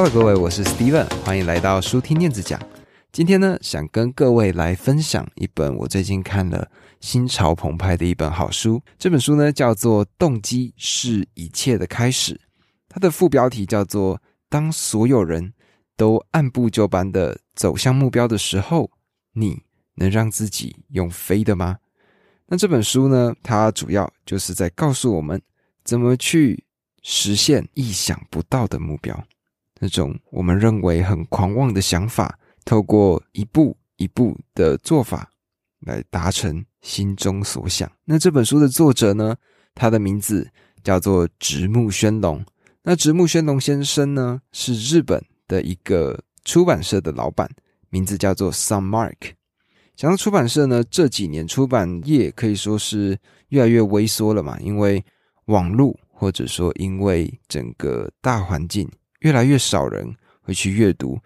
Hello，各位，我是 Steven，欢迎来到书听念子讲。今天呢，想跟各位来分享一本我最近看了心潮澎湃的一本好书。这本书呢，叫做《动机是一切的开始》，它的副标题叫做“当所有人都按部就班的走向目标的时候，你能让自己用飞的吗？”那这本书呢，它主要就是在告诉我们怎么去实现意想不到的目标，那种我们认为很狂妄的想法。透过一步一步的做法来达成心中所想。那这本书的作者呢？他的名字叫做直木宣龙。那直木宣龙先生呢，是日本的一个出版社的老板，名字叫做 Sun Mark。讲到出版社呢，这几年出版业可以说是越来越萎缩了嘛，因为网络或者说因为整个大环境，越来越少人会去阅读。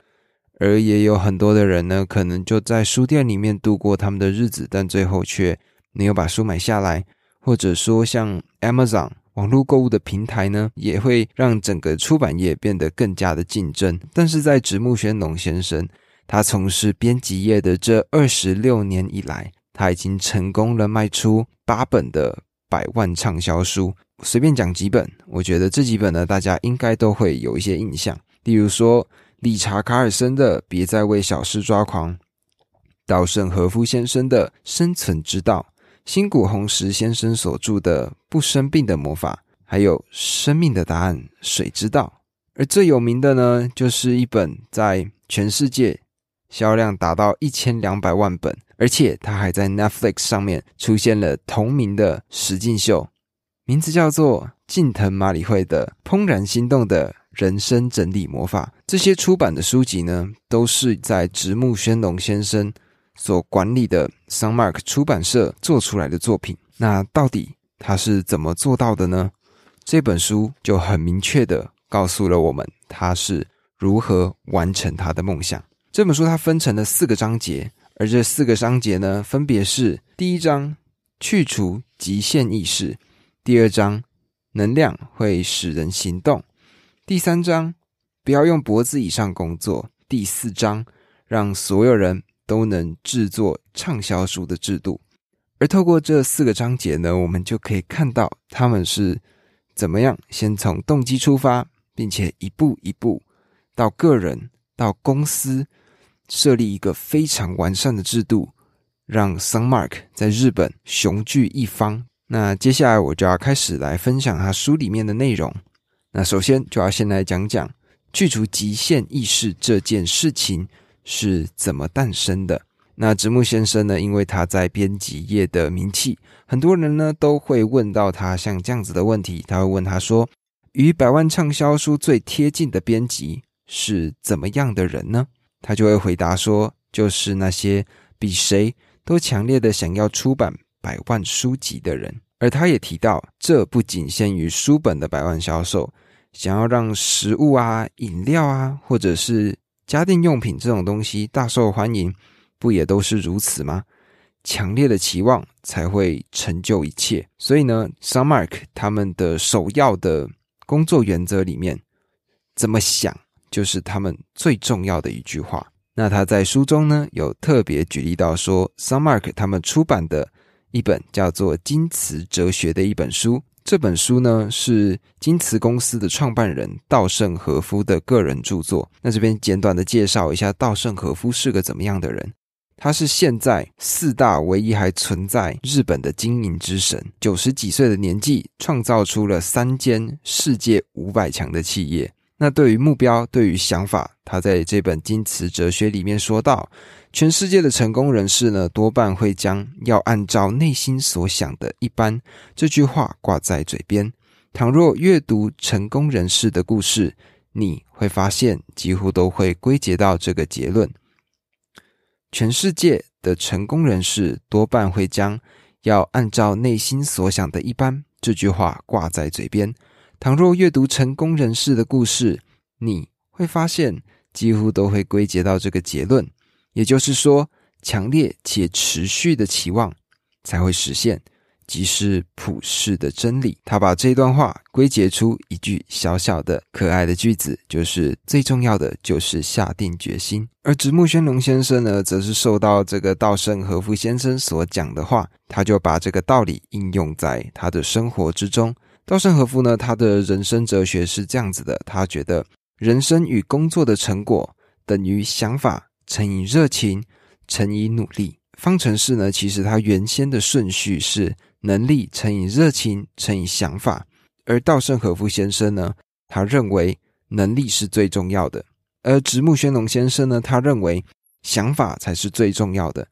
而也有很多的人呢，可能就在书店里面度过他们的日子，但最后却没有把书买下来。或者说，像 Amazon 网络购物的平台呢，也会让整个出版业变得更加的竞争。但是在直木宣龙先生他从事编辑业的这二十六年以来，他已经成功了卖出八本的百万畅销书。随便讲几本，我觉得这几本呢，大家应该都会有一些印象，例如说。理查·卡尔森的《别再为小事抓狂》，稻盛和夫先生的《生存之道》，新谷弘石先生所著的《不生病的魔法》，还有《生命的答案》《水之道》。而最有名的呢，就是一本在全世界销量达到一千两百万本，而且它还在 Netflix 上面出现了同名的实境秀，名字叫做近藤麻里惠的《怦然心动的》。人生整理魔法，这些出版的书籍呢，都是在直木宣龙先生所管理的 Sunmark 出版社做出来的作品。那到底他是怎么做到的呢？这本书就很明确的告诉了我们，他是如何完成他的梦想。这本书它分成了四个章节，而这四个章节呢，分别是：第一章去除极限意识；第二章能量会使人行动。第三章，不要用脖子以上工作。第四章，让所有人都能制作畅销书的制度。而透过这四个章节呢，我们就可以看到他们是怎么样先从动机出发，并且一步一步到个人到公司设立一个非常完善的制度，让 Sunmark 在日本雄踞一方。那接下来我就要开始来分享他书里面的内容。那首先就要先来讲讲去除极限意识这件事情是怎么诞生的。那直木先生呢，因为他在编辑业的名气，很多人呢都会问到他像这样子的问题。他会问他说：“与百万畅销书最贴近的编辑是怎么样的人呢？”他就会回答说：“就是那些比谁都强烈的想要出版百万书籍的人。”而他也提到，这不仅限于书本的百万销售。想要让食物啊、饮料啊，或者是家电用品这种东西大受欢迎，不也都是如此吗？强烈的期望才会成就一切。所以呢，Sunmark 他们的首要的工作原则里面，怎么想就是他们最重要的一句话。那他在书中呢，有特别举例到说，Sunmark 他们出版的一本叫做《金瓷哲学》的一本书。这本书呢是金瓷公司的创办人稻盛和夫的个人著作。那这边简短的介绍一下，稻盛和夫是个怎么样的人？他是现在四大唯一还存在日本的经营之神。九十几岁的年纪，创造出了三间世界五百强的企业。那对于目标，对于想法，他在这本《金瓷哲学》里面说到。全世界的成功人士呢，多半会将“要按照内心所想的一般”这句话挂在嘴边。倘若阅读成功人士的故事，你会发现几乎都会归结到这个结论：全世界的成功人士多半会将“要按照内心所想的一般”这句话挂在嘴边。倘若阅读成功人士的故事，你会发现几乎都会归结到这个结论。也就是说，强烈且持续的期望才会实现，即是普世的真理。他把这段话归结出一句小小的可爱的句子，就是最重要的就是下定决心。而直木宣龙先生呢，则是受到这个稻盛和夫先生所讲的话，他就把这个道理应用在他的生活之中。稻盛和夫呢，他的人生哲学是这样子的，他觉得人生与工作的成果等于想法乘以热情乘以努力。方程式呢，其实它原先的顺序是能力乘以热情乘以想法，而稻盛和夫先生呢，他认为能力是最重要的，而直木宣龙先生呢，他认为想法才是最重要的。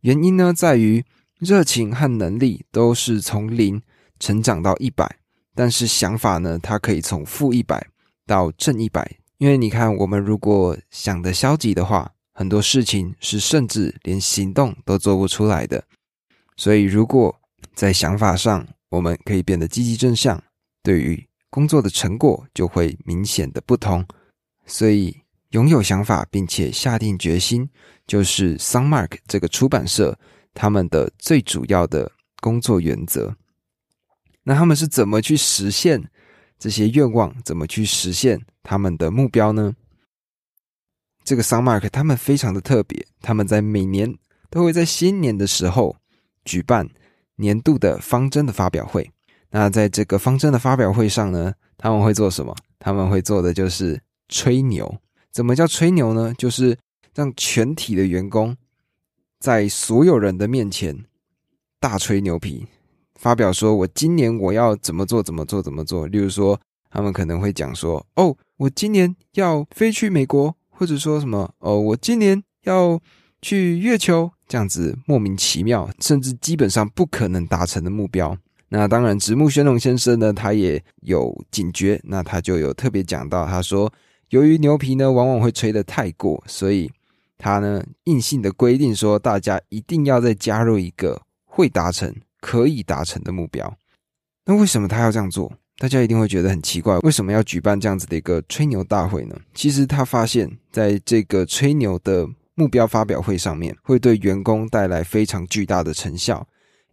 原因呢，在于热情和能力都是从零成长到一百，但是想法呢，它可以从负一百到正一百。因为你看，我们如果想的消极的话，很多事情是甚至连行动都做不出来的，所以如果在想法上我们可以变得积极正向，对于工作的成果就会明显的不同。所以拥有想法并且下定决心，就是 Sunmark 这个出版社他们的最主要的工作原则。那他们是怎么去实现这些愿望？怎么去实现他们的目标呢？这个 Sunmark 他们非常的特别，他们在每年都会在新年的时候举办年度的方针的发表会。那在这个方针的发表会上呢，他们会做什么？他们会做的就是吹牛。怎么叫吹牛呢？就是让全体的员工在所有人的面前大吹牛皮，发表说我今年我要怎么做，怎么做，怎么做。例如说，他们可能会讲说：“哦，我今年要飞去美国。”或者说什么哦，我今年要去月球，这样子莫名其妙，甚至基本上不可能达成的目标。那当然，直木宣龙先生呢，他也有警觉，那他就有特别讲到，他说，由于牛皮呢往往会吹得太过，所以他呢硬性的规定说，大家一定要再加入一个会达成、可以达成的目标。那为什么他要这样做？大家一定会觉得很奇怪，为什么要举办这样子的一个吹牛大会呢？其实他发现，在这个吹牛的目标发表会上面，会对员工带来非常巨大的成效，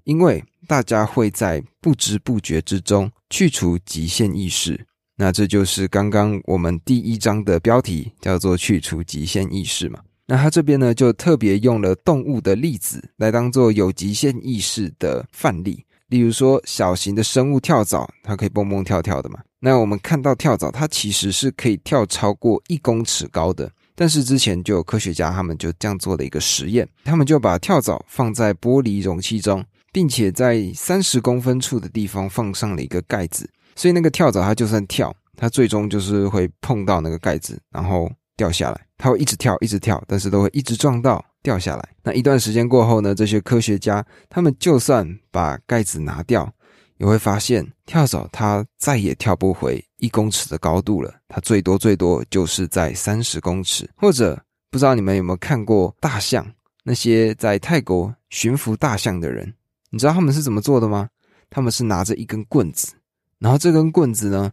因为大家会在不知不觉之中去除极限意识。那这就是刚刚我们第一章的标题，叫做“去除极限意识”嘛。那他这边呢，就特别用了动物的例子来当做有极限意识的范例。例如说，小型的生物跳蚤，它可以蹦蹦跳跳的嘛？那我们看到跳蚤，它其实是可以跳超过一公尺高的。但是之前就有科学家他们就这样做了一个实验，他们就把跳蚤放在玻璃容器中，并且在三十公分处的地方放上了一个盖子，所以那个跳蚤它就算跳，它最终就是会碰到那个盖子，然后掉下来。它会一直跳，一直跳，但是都会一直撞到。掉下来。那一段时间过后呢？这些科学家他们就算把盖子拿掉，也会发现跳蚤它再也跳不回一公尺的高度了。它最多最多就是在三十公尺。或者不知道你们有没有看过大象？那些在泰国驯服大象的人，你知道他们是怎么做的吗？他们是拿着一根棍子，然后这根棍子呢，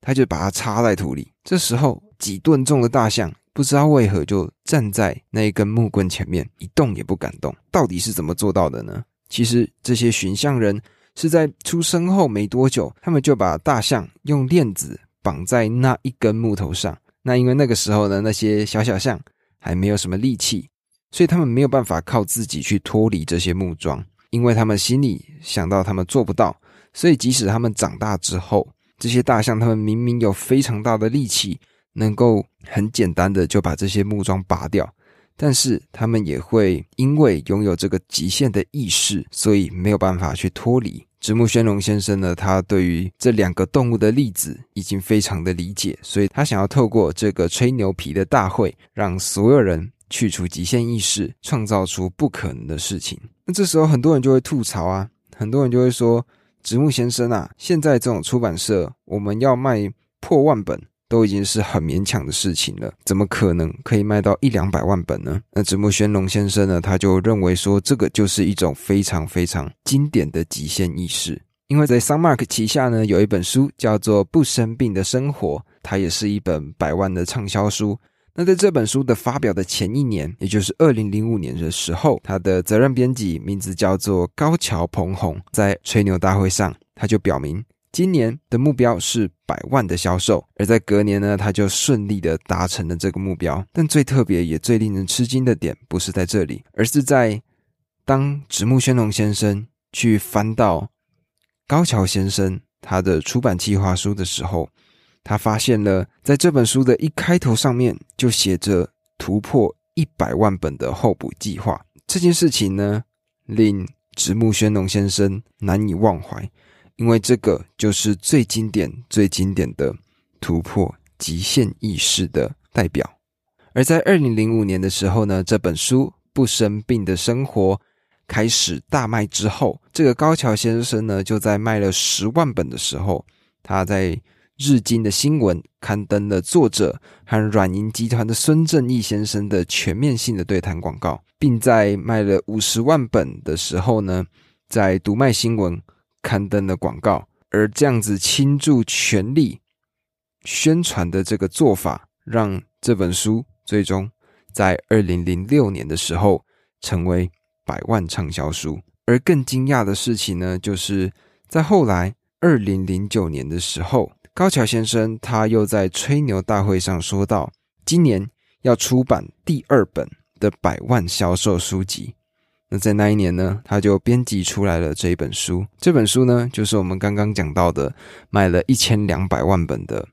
他就把它插在土里。这时候几吨重的大象。不知道为何就站在那一根木棍前面一动也不敢动，到底是怎么做到的呢？其实这些寻象人是在出生后没多久，他们就把大象用链子绑在那一根木头上。那因为那个时候呢，那些小小象还没有什么力气，所以他们没有办法靠自己去脱离这些木桩。因为他们心里想到他们做不到，所以即使他们长大之后，这些大象他们明明有非常大的力气。能够很简单的就把这些木桩拔掉，但是他们也会因为拥有这个极限的意识，所以没有办法去脱离。直木宣龙先生呢，他对于这两个动物的例子已经非常的理解，所以他想要透过这个吹牛皮的大会，让所有人去除极限意识，创造出不可能的事情。那这时候很多人就会吐槽啊，很多人就会说：直木先生啊，现在这种出版社，我们要卖破万本。都已经是很勉强的事情了，怎么可能可以卖到一两百万本呢？那直木宣龙先生呢，他就认为说，这个就是一种非常非常经典的极限意识。因为在 Sunmark 旗下呢，有一本书叫做《不生病的生活》，它也是一本百万的畅销书。那在这本书的发表的前一年，也就是二零零五年的时候，他的责任编辑名字叫做高桥彭宏，在吹牛大会上，他就表明今年的目标是百万的销售，而在隔年呢，他就顺利的达成了这个目标。但最特别也最令人吃惊的点，不是在这里，而是在当直木宣龙先生去翻到高桥先生他的出版计划书的时候。他发现了，在这本书的一开头上面就写着突破一百万本的候补计划。这件事情呢，令直木宣龙先生难以忘怀，因为这个就是最经典、最经典的突破极限意识的代表。而在二零零五年的时候呢，这本书《不生病的生活》开始大卖之后，这个高桥先生呢，就在卖了十万本的时候，他在。日经的新闻刊登了作者和软银集团的孙正义先生的全面性的对谈广告，并在卖了五十万本的时候呢，在读卖新闻刊登的广告。而这样子倾注全力宣传的这个做法，让这本书最终在二零零六年的时候成为百万畅销书。而更惊讶的事情呢，就是在后来二零零九年的时候。高桥先生他又在吹牛大会上说到，今年要出版第二本的百万销售书籍。那在那一年呢，他就编辑出来了这一本书。这本书呢，就是我们刚刚讲到的，卖了一千两百万本的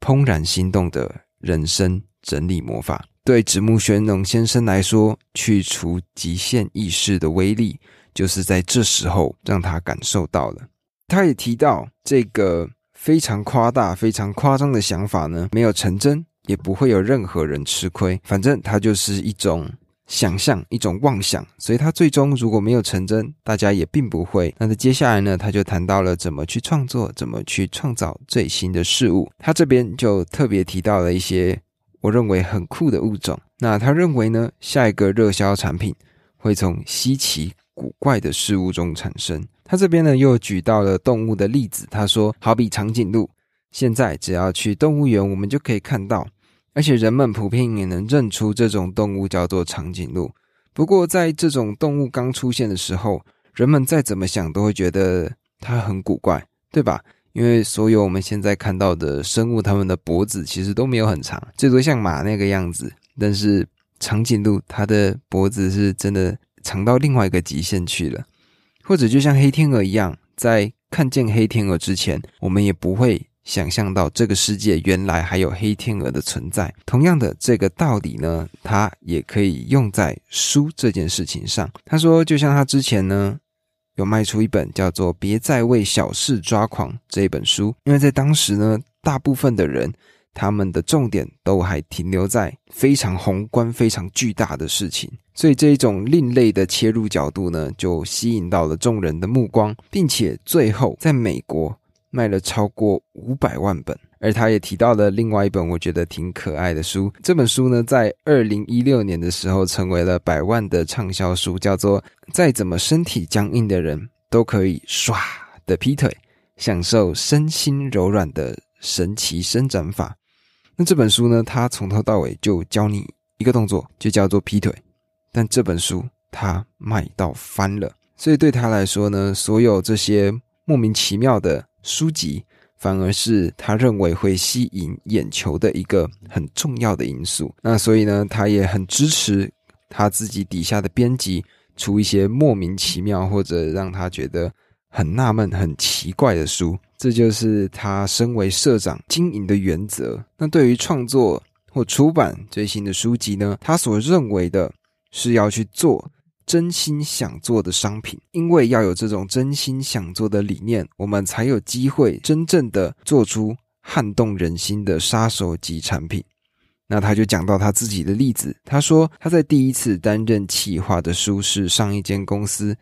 《怦然心动的人生整理魔法》。对直木玄龙先生来说，去除极限意识的威力，就是在这时候让他感受到了。他也提到这个。非常夸大、非常夸张的想法呢，没有成真，也不会有任何人吃亏。反正它就是一种想象、一种妄想，所以它最终如果没有成真，大家也并不会。那在接下来呢，他就谈到了怎么去创作，怎么去创造最新的事物。他这边就特别提到了一些我认为很酷的物种。那他认为呢，下一个热销产品会从稀奇古怪的事物中产生。他这边呢又举到了动物的例子，他说，好比长颈鹿，现在只要去动物园，我们就可以看到，而且人们普遍也能认出这种动物叫做长颈鹿。不过在这种动物刚出现的时候，人们再怎么想都会觉得它很古怪，对吧？因为所有我们现在看到的生物，它们的脖子其实都没有很长，最多像马那个样子。但是长颈鹿它的脖子是真的长到另外一个极限去了。或者就像黑天鹅一样，在看见黑天鹅之前，我们也不会想象到这个世界原来还有黑天鹅的存在。同样的，这个道理呢，它也可以用在书这件事情上。他说，就像他之前呢，有卖出一本叫做《别再为小事抓狂》这一本书，因为在当时呢，大部分的人。他们的重点都还停留在非常宏观、非常巨大的事情，所以这一种另类的切入角度呢，就吸引到了众人的目光，并且最后在美国卖了超过五百万本。而他也提到了另外一本我觉得挺可爱的书，这本书呢，在二零一六年的时候成为了百万的畅销书，叫做《再怎么身体僵硬的人都可以唰的劈腿，享受身心柔软的神奇伸展法》。那这本书呢？它从头到尾就教你一个动作，就叫做劈腿。但这本书它卖到翻了，所以对他来说呢，所有这些莫名其妙的书籍，反而是他认为会吸引眼球的一个很重要的因素。那所以呢，他也很支持他自己底下的编辑出一些莫名其妙或者让他觉得很纳闷、很奇怪的书。这就是他身为社长经营的原则。那对于创作或出版最新的书籍呢？他所认为的是要去做真心想做的商品，因为要有这种真心想做的理念，我们才有机会真正的做出撼动人心的杀手级产品。那他就讲到他自己的例子，他说他在第一次担任企划的书是上一间公司。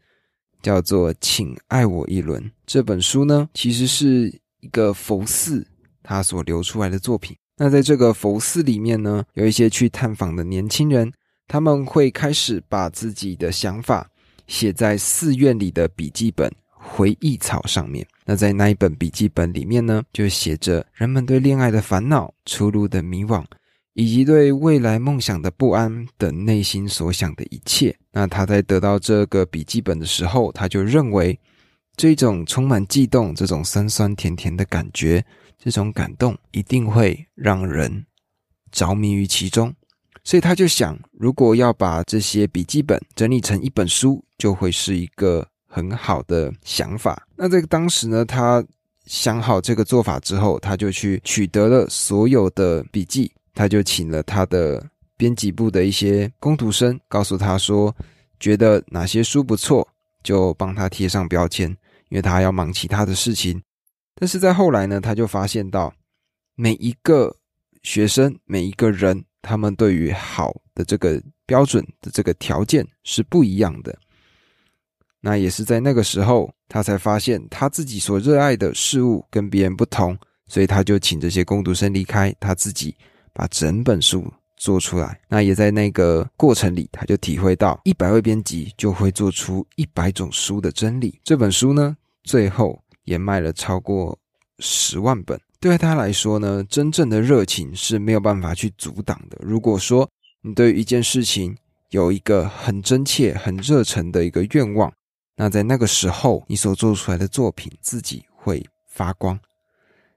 叫做《请爱我一轮》这本书呢，其实是一个佛寺他所流出来的作品。那在这个佛寺里面呢，有一些去探访的年轻人，他们会开始把自己的想法写在寺院里的笔记本回忆草上面。那在那一本笔记本里面呢，就写着人们对恋爱的烦恼、出路的迷惘，以及对未来梦想的不安等内心所想的一切。那他在得到这个笔记本的时候，他就认为这种充满悸动、这种酸酸甜甜的感觉、这种感动，一定会让人着迷于其中。所以他就想，如果要把这些笔记本整理成一本书，就会是一个很好的想法。那这个当时呢，他想好这个做法之后，他就去取得了所有的笔记。他就请了他的编辑部的一些工读生，告诉他说，觉得哪些书不错，就帮他贴上标签，因为他要忙其他的事情。但是在后来呢，他就发现到每一个学生、每一个人，他们对于好的这个标准的这个条件是不一样的。那也是在那个时候，他才发现他自己所热爱的事物跟别人不同，所以他就请这些工读生离开，他自己。把整本书做出来，那也在那个过程里，他就体会到一百位编辑就会做出一百种书的真理。这本书呢，最后也卖了超过十万本。对他来说呢，真正的热情是没有办法去阻挡的。如果说你对一件事情有一个很真切、很热忱的一个愿望，那在那个时候，你所做出来的作品自己会发光。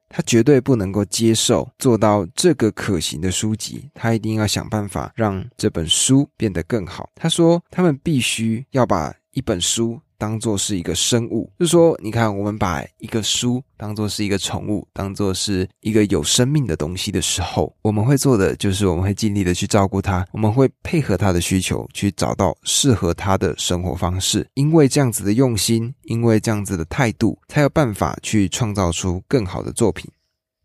他绝对不能够接受做到这个可行的书籍，他一定要想办法让这本书变得更好。他说，他们必须要把一本书。当做是一个生物，就说，你看，我们把一个书当做是一个宠物，当做是一个有生命的东西的时候，我们会做的就是我们会尽力的去照顾它，我们会配合它的需求，去找到适合它的生活方式。因为这样子的用心，因为这样子的态度，才有办法去创造出更好的作品。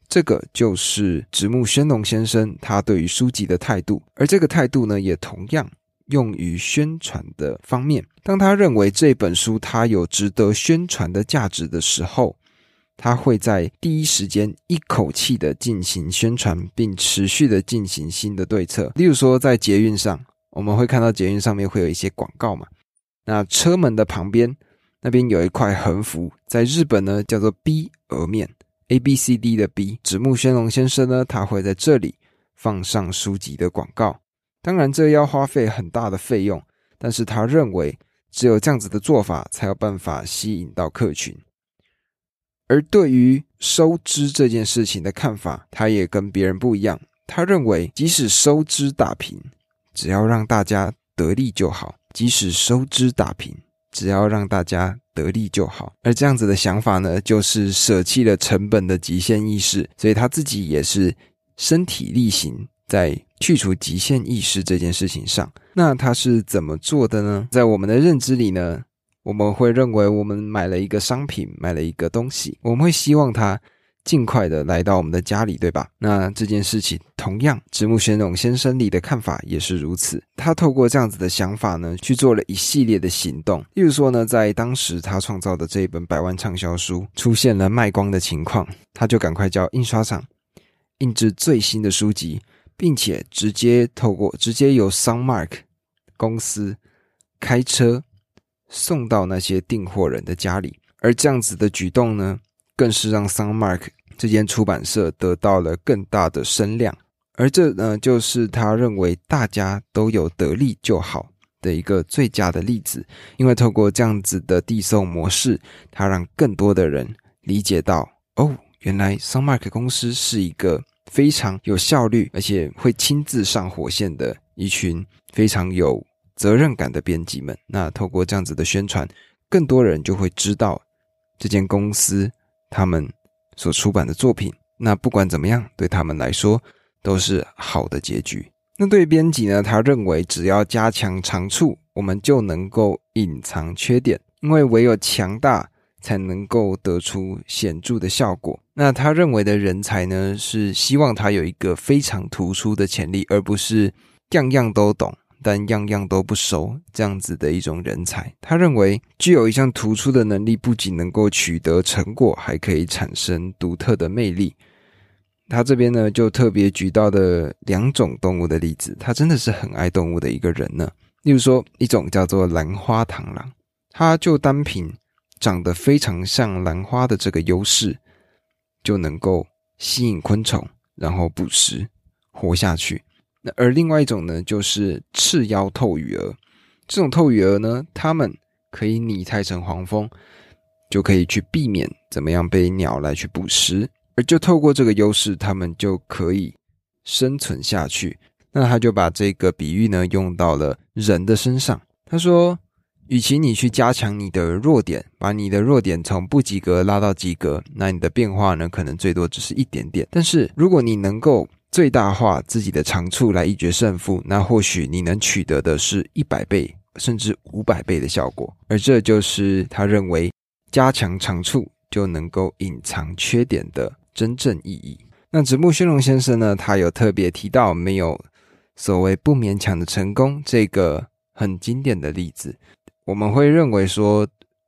这个就是直木宣龙先生他对于书籍的态度，而这个态度呢，也同样。用于宣传的方面，当他认为这本书它有值得宣传的价值的时候，他会在第一时间一口气的进行宣传，并持续的进行新的对策。例如说，在捷运上，我们会看到捷运上面会有一些广告嘛，那车门的旁边那边有一块横幅，在日本呢叫做 B 额面 A B C D 的 B，直木宣龙先生呢，他会在这里放上书籍的广告。当然，这要花费很大的费用，但是他认为只有这样子的做法才有办法吸引到客群。而对于收支这件事情的看法，他也跟别人不一样。他认为，即使收支打平，只要让大家得利就好；即使收支打平，只要让大家得利就好。而这样子的想法呢，就是舍弃了成本的极限意识，所以他自己也是身体力行。在去除极限意识这件事情上，那他是怎么做的呢？在我们的认知里呢，我们会认为我们买了一个商品，买了一个东西，我们会希望它尽快的来到我们的家里，对吧？那这件事情同样，直木玄勇先生里的看法也是如此。他透过这样子的想法呢，去做了一系列的行动。例如说呢，在当时他创造的这一本百万畅销书出现了卖光的情况，他就赶快叫印刷厂印制最新的书籍。并且直接透过直接由 Sunmark 公司开车送到那些订货人的家里，而这样子的举动呢，更是让 Sunmark 这间出版社得到了更大的声量，而这呢，就是他认为大家都有得利就好的一个最佳的例子，因为透过这样子的递送模式，他让更多的人理解到，哦，原来 Sunmark 公司是一个。非常有效率，而且会亲自上火线的一群非常有责任感的编辑们。那透过这样子的宣传，更多人就会知道这间公司他们所出版的作品。那不管怎么样，对他们来说都是好的结局。那对编辑呢？他认为只要加强长处，我们就能够隐藏缺点，因为唯有强大。才能够得出显著的效果。那他认为的人才呢，是希望他有一个非常突出的潜力，而不是样样都懂但样样都不熟这样子的一种人才。他认为具有一项突出的能力，不仅能够取得成果，还可以产生独特的魅力。他这边呢，就特别举到的两种动物的例子，他真的是很爱动物的一个人呢。例如说，一种叫做兰花螳螂，它就单凭。长得非常像兰花的这个优势，就能够吸引昆虫，然后捕食。活下去。那而另外一种呢，就是赤腰透羽蛾。这种透羽蛾呢，它们可以拟态成黄蜂，就可以去避免怎么样被鸟来去捕食，而就透过这个优势，它们就可以生存下去。那他就把这个比喻呢用到了人的身上。他说，与其你去加强你的弱点，把你的弱点从不及格拉到及格，那你的变化呢可能最多只是一点点。但是如果你能够最大化自己的长处来一决胜负，那或许你能取得的是一百倍甚至五百倍的效果。而这就是他认为加强长处就能够隐藏缺点的真正意义。那直木宣龙先生呢，他有特别提到没有。所谓不勉强的成功，这个很经典的例子，我们会认为说，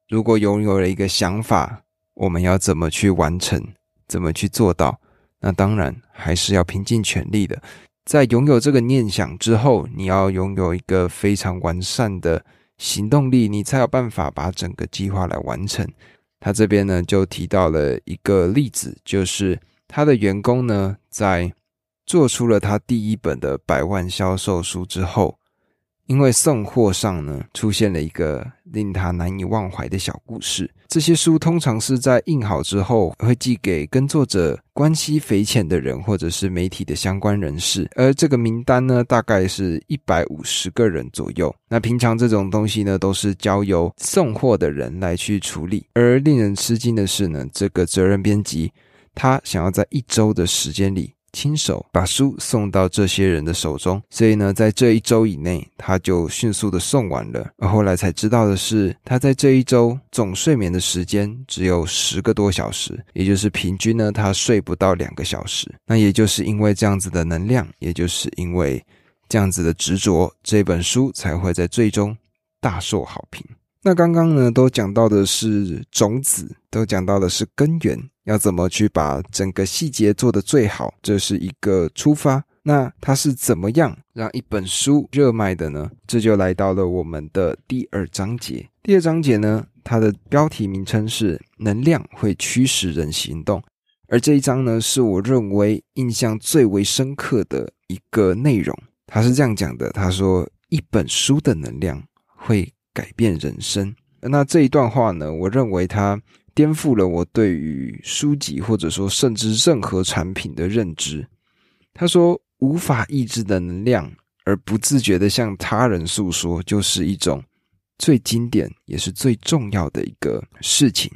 如果拥有了一个想法，我们要怎么去完成，怎么去做到？那当然还是要拼尽全力的。在拥有这个念想之后，你要拥有一个非常完善的行动力，你才有办法把整个计划来完成。他这边呢就提到了一个例子，就是他的员工呢在。做出了他第一本的百万销售书之后，因为送货上呢出现了一个令他难以忘怀的小故事。这些书通常是在印好之后会寄给跟作者关系匪浅的人，或者是媒体的相关人士。而这个名单呢，大概是一百五十个人左右。那平常这种东西呢，都是交由送货的人来去处理。而令人吃惊的是呢，这个责任编辑他想要在一周的时间里。亲手把书送到这些人的手中，所以呢，在这一周以内，他就迅速的送完了。而后来才知道的是，他在这一周总睡眠的时间只有十个多小时，也就是平均呢，他睡不到两个小时。那也就是因为这样子的能量，也就是因为这样子的执着，这本书才会在最终大受好评。那刚刚呢，都讲到的是种子，都讲到的是根源，要怎么去把整个细节做得最好，这是一个出发。那它是怎么样让一本书热卖的呢？这就来到了我们的第二章节。第二章节呢，它的标题名称是“能量会驱使人行动”，而这一章呢，是我认为印象最为深刻的一个内容。他是这样讲的：他说，一本书的能量会。改变人生。那这一段话呢？我认为它颠覆了我对于书籍或者说甚至任何产品的认知。他说，无法抑制的能量而不自觉的向他人诉说，就是一种最经典也是最重要的一个事情。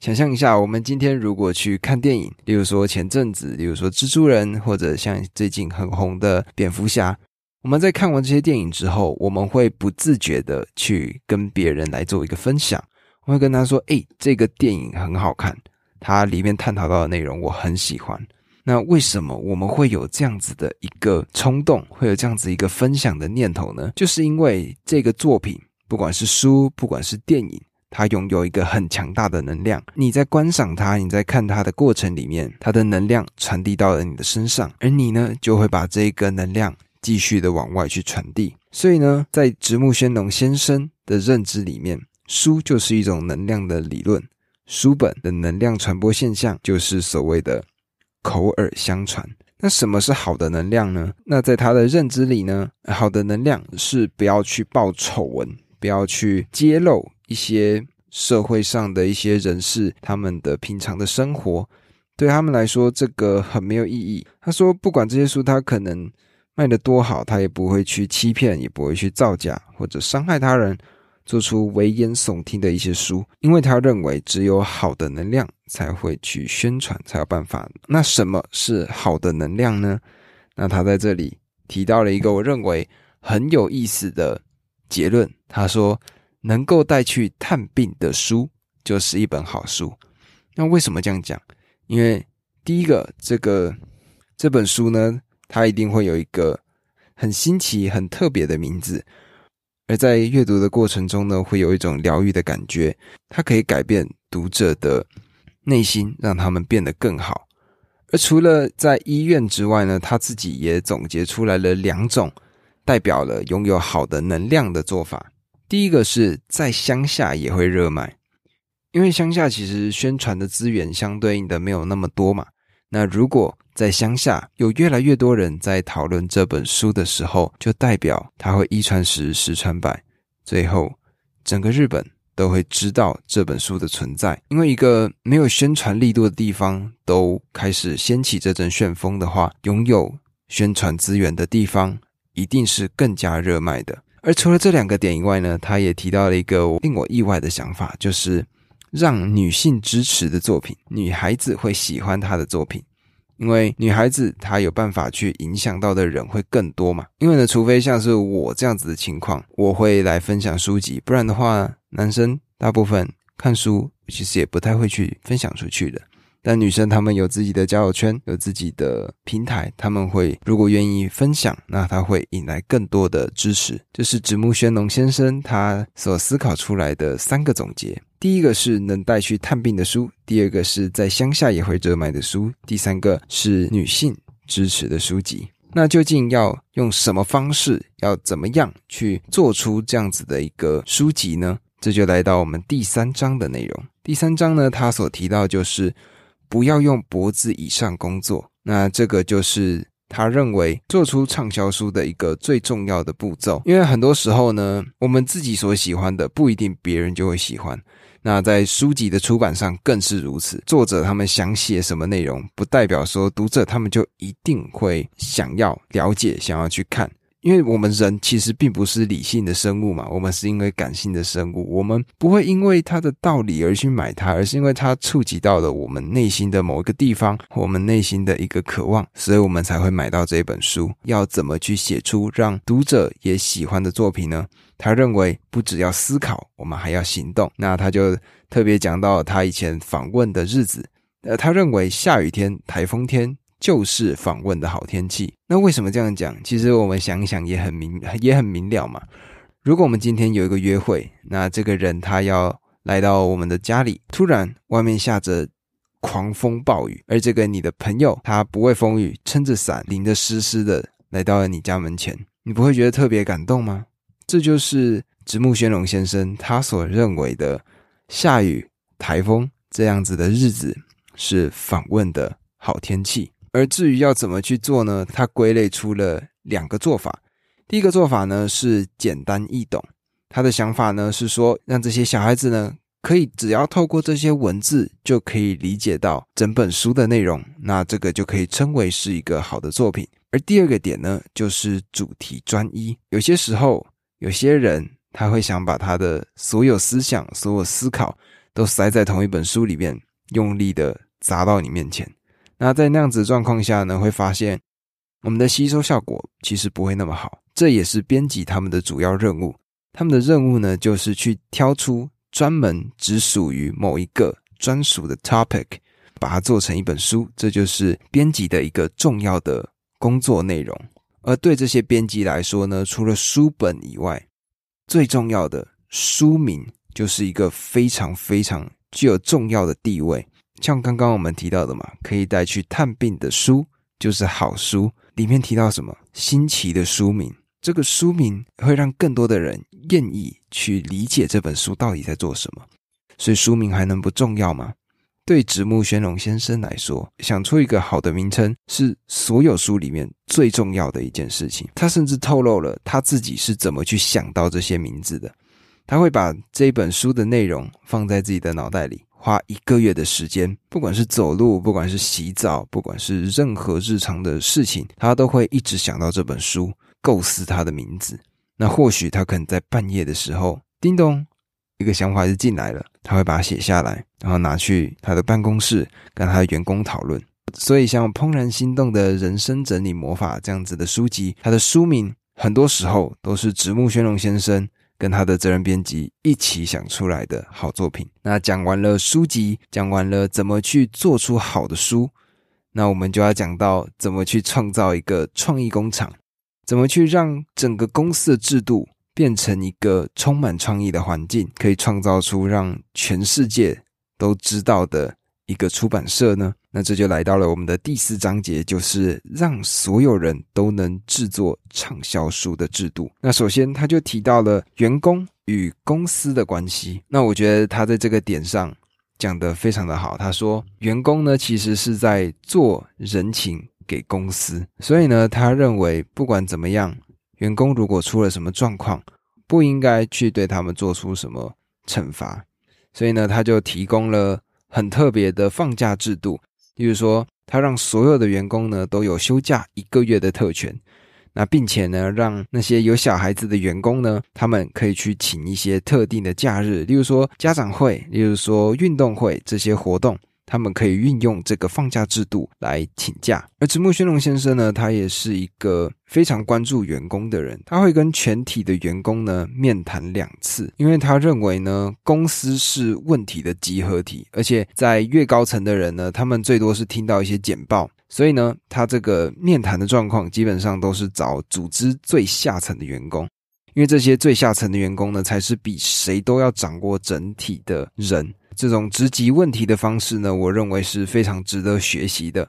想象一下，我们今天如果去看电影，例如说前阵子，例如说蜘蛛人，或者像最近很红的蝙蝠侠。我们在看完这些电影之后，我们会不自觉的去跟别人来做一个分享。我会跟他说：“哎，这个电影很好看，它里面探讨到的内容我很喜欢。”那为什么我们会有这样子的一个冲动，会有这样子一个分享的念头呢？就是因为这个作品，不管是书，不管是电影，它拥有一个很强大的能量。你在观赏它，你在看它的过程里面，它的能量传递到了你的身上，而你呢，就会把这个能量。继续的往外去传递，所以呢，在直木宣农先生的认知里面，书就是一种能量的理论，书本的能量传播现象就是所谓的口耳相传。那什么是好的能量呢？那在他的认知里呢，好的能量是不要去报丑闻，不要去揭露一些社会上的一些人士他们的平常的生活，对他们来说这个很没有意义。他说，不管这些书，他可能。卖的多好，他也不会去欺骗，也不会去造假或者伤害他人，做出危言耸听的一些书，因为他认为只有好的能量才会去宣传，才有办法。那什么是好的能量呢？那他在这里提到了一个我认为很有意思的结论，他说能够带去探病的书就是一本好书。那为什么这样讲？因为第一个，这个这本书呢。它一定会有一个很新奇、很特别的名字，而在阅读的过程中呢，会有一种疗愈的感觉。它可以改变读者的内心，让他们变得更好。而除了在医院之外呢，他自己也总结出来了两种代表了拥有好的能量的做法。第一个是在乡下也会热卖，因为乡下其实宣传的资源相对应的没有那么多嘛。那如果在乡下有越来越多人在讨论这本书的时候，就代表它会一传十，十传百，最后整个日本都会知道这本书的存在。因为一个没有宣传力度的地方都开始掀起这阵旋风的话，拥有宣传资源的地方一定是更加热卖的。而除了这两个点以外呢，他也提到了一个令我意外的想法，就是让女性支持的作品，女孩子会喜欢他的作品。因为女孩子她有办法去影响到的人会更多嘛？因为呢，除非像是我这样子的情况，我会来分享书籍，不然的话，男生大部分看书其实也不太会去分享出去的。但女生她们有自己的交友圈，有自己的平台，他们会如果愿意分享，那他会引来更多的支持。这是直木宣龙先生他所思考出来的三个总结。第一个是能带去探病的书，第二个是在乡下也会热卖的书，第三个是女性支持的书籍。那究竟要用什么方式，要怎么样去做出这样子的一个书籍呢？这就来到我们第三章的内容。第三章呢，他所提到就是。不要用脖子以上工作，那这个就是他认为做出畅销书的一个最重要的步骤。因为很多时候呢，我们自己所喜欢的不一定别人就会喜欢。那在书籍的出版上更是如此，作者他们想写什么内容，不代表说读者他们就一定会想要了解、想要去看。因为我们人其实并不是理性的生物嘛，我们是因为感性的生物，我们不会因为它的道理而去买它，而是因为它触及到了我们内心的某一个地方，我们内心的一个渴望，所以我们才会买到这本书。要怎么去写出让读者也喜欢的作品呢？他认为不只要思考，我们还要行动。那他就特别讲到他以前访问的日子，呃，他认为下雨天、台风天。就是访问的好天气。那为什么这样讲？其实我们想一想也很明，也很明了嘛。如果我们今天有一个约会，那这个人他要来到我们的家里，突然外面下着狂风暴雨，而这个你的朋友他不畏风雨，撑着伞，淋得湿湿的来到了你家门前，你不会觉得特别感动吗？这就是直木宣龙先生他所认为的下雨、台风这样子的日子是访问的好天气。而至于要怎么去做呢？他归类出了两个做法。第一个做法呢是简单易懂，他的想法呢是说，让这些小孩子呢可以只要透过这些文字就可以理解到整本书的内容，那这个就可以称为是一个好的作品。而第二个点呢就是主题专一。有些时候，有些人他会想把他的所有思想、所有思考都塞在同一本书里面，用力的砸到你面前。那在那样子状况下呢，会发现我们的吸收效果其实不会那么好。这也是编辑他们的主要任务。他们的任务呢，就是去挑出专门只属于某一个专属的 topic，把它做成一本书。这就是编辑的一个重要的工作内容。而对这些编辑来说呢，除了书本以外，最重要的书名就是一个非常非常具有重要的地位。像刚刚我们提到的嘛，可以带去探病的书就是好书。里面提到什么新奇的书名，这个书名会让更多的人愿意去理解这本书到底在做什么。所以书名还能不重要吗？对直木宣龙先生来说，想出一个好的名称是所有书里面最重要的一件事情。他甚至透露了他自己是怎么去想到这些名字的。他会把这本书的内容放在自己的脑袋里。花一个月的时间，不管是走路，不管是洗澡，不管是任何日常的事情，他都会一直想到这本书，构思他的名字。那或许他可能在半夜的时候，叮咚，一个想法就进来了，他会把它写下来，然后拿去他的办公室跟他的员工讨论。所以，像《怦然心动的人生整理魔法》这样子的书籍，它的书名很多时候都是直木宣龙先生。跟他的责任编辑一起想出来的好作品。那讲完了书籍，讲完了怎么去做出好的书，那我们就要讲到怎么去创造一个创意工厂，怎么去让整个公司的制度变成一个充满创意的环境，可以创造出让全世界都知道的一个出版社呢？那这就来到了我们的第四章节，就是让所有人都能制作畅销书的制度。那首先他就提到了员工与公司的关系。那我觉得他在这个点上讲得非常的好。他说，员工呢其实是在做人情给公司，所以呢，他认为不管怎么样，员工如果出了什么状况，不应该去对他们做出什么惩罚。所以呢，他就提供了很特别的放假制度，例如说，他让所有的员工呢都有休假一个月的特权。那并且呢，让那些有小孩子的员工呢，他们可以去请一些特定的假日，例如说家长会，例如说运动会这些活动。他们可以运用这个放假制度来请假，而直木宣龙先生呢，他也是一个非常关注员工的人，他会跟全体的员工呢面谈两次，因为他认为呢，公司是问题的集合体，而且在越高层的人呢，他们最多是听到一些简报，所以呢，他这个面谈的状况基本上都是找组织最下层的员工，因为这些最下层的员工呢，才是比谁都要掌握整体的人。这种直击问题的方式呢，我认为是非常值得学习的。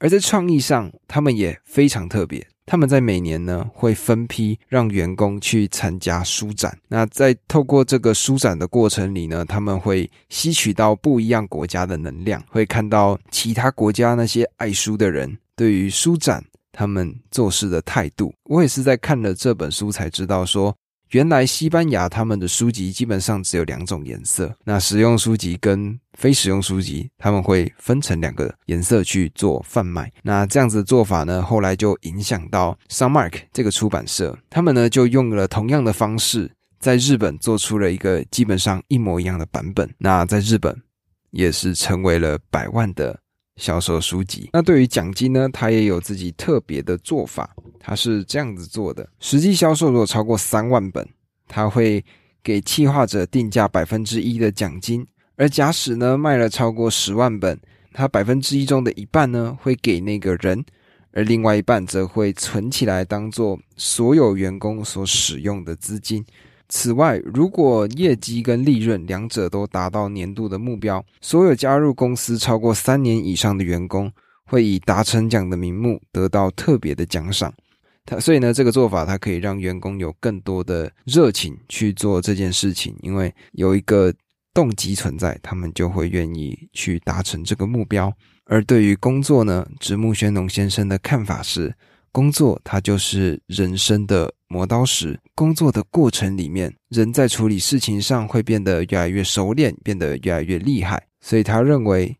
而在创意上，他们也非常特别。他们在每年呢会分批让员工去参加书展。那在透过这个书展的过程里呢，他们会吸取到不一样国家的能量，会看到其他国家那些爱书的人对于书展他们做事的态度。我也是在看了这本书才知道说。原来西班牙他们的书籍基本上只有两种颜色，那实用书籍跟非实用书籍他们会分成两个颜色去做贩卖。那这样子的做法呢，后来就影响到 Sunmark 这个出版社，他们呢就用了同样的方式，在日本做出了一个基本上一模一样的版本。那在日本也是成为了百万的。销售书籍，那对于奖金呢？他也有自己特别的做法。他是这样子做的：实际销售如果超过三万本，他会给企划者定价百分之一的奖金；而假使呢卖了超过十万本，他百分之一中的一半呢会给那个人，而另外一半则会存起来当做所有员工所使用的资金。此外，如果业绩跟利润两者都达到年度的目标，所有加入公司超过三年以上的员工会以达成奖的名目得到特别的奖赏。他所以呢，这个做法它可以让员工有更多的热情去做这件事情，因为有一个动机存在，他们就会愿意去达成这个目标。而对于工作呢，直木宣农先生的看法是。工作，它就是人生的磨刀石。工作的过程里面，人在处理事情上会变得越来越熟练，变得越来越厉害。所以他认为，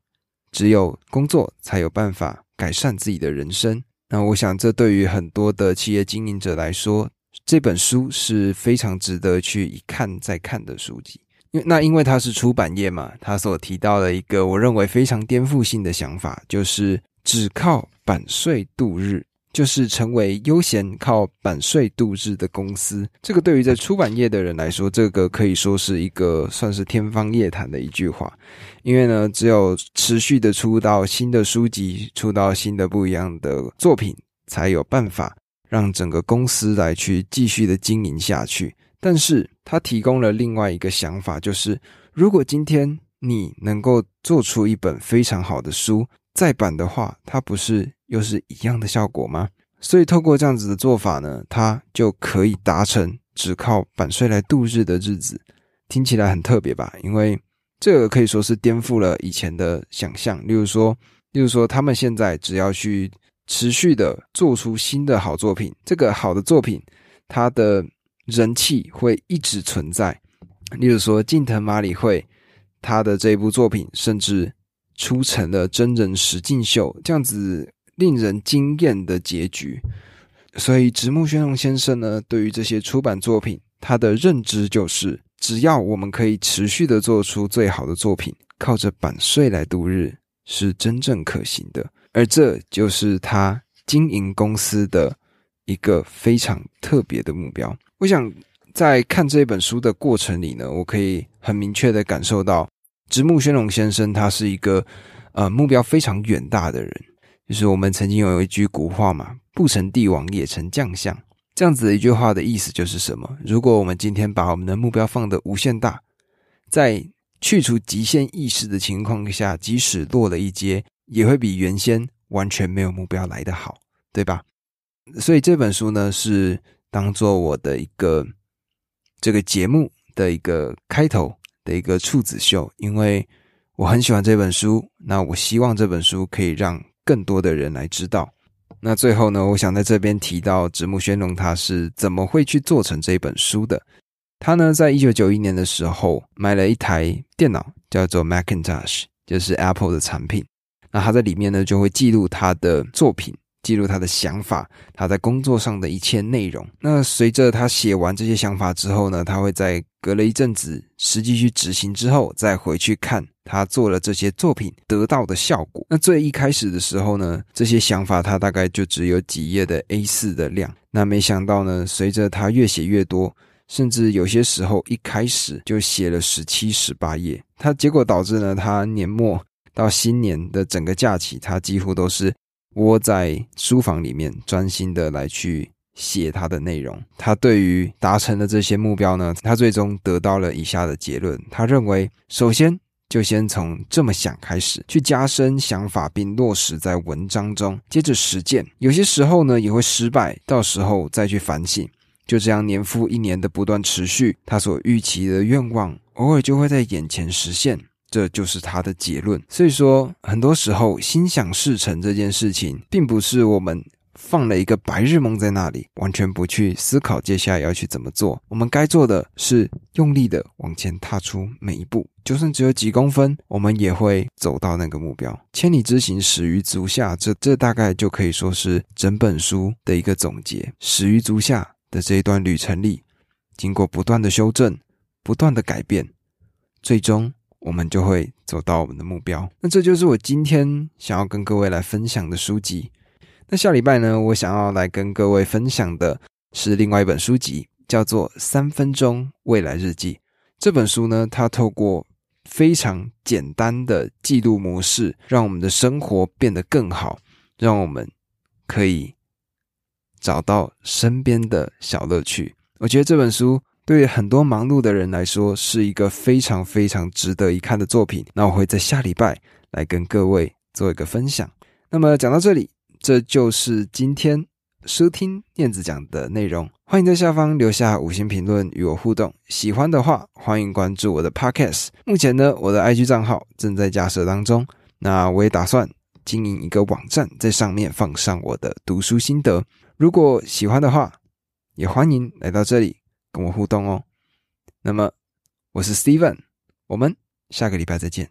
只有工作才有办法改善自己的人生。那我想，这对于很多的企业经营者来说，这本书是非常值得去一看再看的书籍。因那因为它是出版业嘛，他所提到的一个我认为非常颠覆性的想法，就是只靠版税度日。就是成为悠闲靠版税度日的公司，这个对于在出版业的人来说，这个可以说是一个算是天方夜谭的一句话。因为呢，只有持续的出到新的书籍，出到新的不一样的作品，才有办法让整个公司来去继续的经营下去。但是他提供了另外一个想法，就是如果今天你能够做出一本非常好的书，再版的话，它不是。又是一样的效果吗？所以透过这样子的做法呢，它就可以达成只靠版税来度日的日子。听起来很特别吧？因为这个可以说是颠覆了以前的想象。例如说，例如说，他们现在只要去持续的做出新的好作品，这个好的作品，它的人气会一直存在。例如说，近藤麻里惠他的这部作品，甚至出成了真人实境秀，这样子。令人惊艳的结局，所以直木宣龙先生呢，对于这些出版作品，他的认知就是，只要我们可以持续的做出最好的作品，靠着版税来度日，是真正可行的。而这就是他经营公司的一个非常特别的目标。我想在看这本书的过程里呢，我可以很明确的感受到，直木宣龙先生他是一个呃目标非常远大的人。就是我们曾经有一句古话嘛，“不成帝王也成将相”，这样子的一句话的意思就是什么？如果我们今天把我们的目标放得无限大，在去除极限意识的情况下，即使落了一阶，也会比原先完全没有目标来得好，对吧？所以这本书呢，是当做我的一个这个节目的一个开头的一个处子秀，因为我很喜欢这本书，那我希望这本书可以让更多的人来知道。那最后呢，我想在这边提到直木宣龙他是怎么会去做成这本书的。他呢，在一九九一年的时候买了一台电脑，叫做 Macintosh，就是 Apple 的产品。那他在里面呢，就会记录他的作品。记录他的想法，他在工作上的一切内容。那随着他写完这些想法之后呢，他会在隔了一阵子实际去执行之后，再回去看他做了这些作品得到的效果。那最一开始的时候呢，这些想法他大概就只有几页的 A 四的量。那没想到呢，随着他越写越多，甚至有些时候一开始就写了十七、十八页。他结果导致呢，他年末到新年的整个假期，他几乎都是。窝在书房里面，专心的来去写他的内容。他对于达成的这些目标呢，他最终得到了以下的结论。他认为，首先就先从这么想开始，去加深想法并落实在文章中，接着实践。有些时候呢，也会失败，到时候再去反省。就这样年复一年的不断持续，他所预期的愿望，偶尔就会在眼前实现。这就是他的结论。所以说，很多时候心想事成这件事情，并不是我们放了一个白日梦在那里，完全不去思考接下来要去怎么做。我们该做的是用力的往前踏出每一步，就算只有几公分，我们也会走到那个目标。千里之行，始于足下。这这大概就可以说是整本书的一个总结。始于足下的这一段旅程里，经过不断的修正、不断的改变，最终。我们就会走到我们的目标。那这就是我今天想要跟各位来分享的书籍。那下礼拜呢，我想要来跟各位分享的是另外一本书籍，叫做《三分钟未来日记》。这本书呢，它透过非常简单的记录模式，让我们的生活变得更好，让我们可以找到身边的小乐趣。我觉得这本书。对于很多忙碌的人来说，是一个非常非常值得一看的作品。那我会在下礼拜来跟各位做一个分享。那么讲到这里，这就是今天收听燕子讲的内容。欢迎在下方留下五星评论与我互动。喜欢的话，欢迎关注我的 Podcast。目前呢，我的 IG 账号正在架设当中。那我也打算经营一个网站，在上面放上我的读书心得。如果喜欢的话，也欢迎来到这里。跟我互动哦。那么，我是 Steven，我们下个礼拜再见。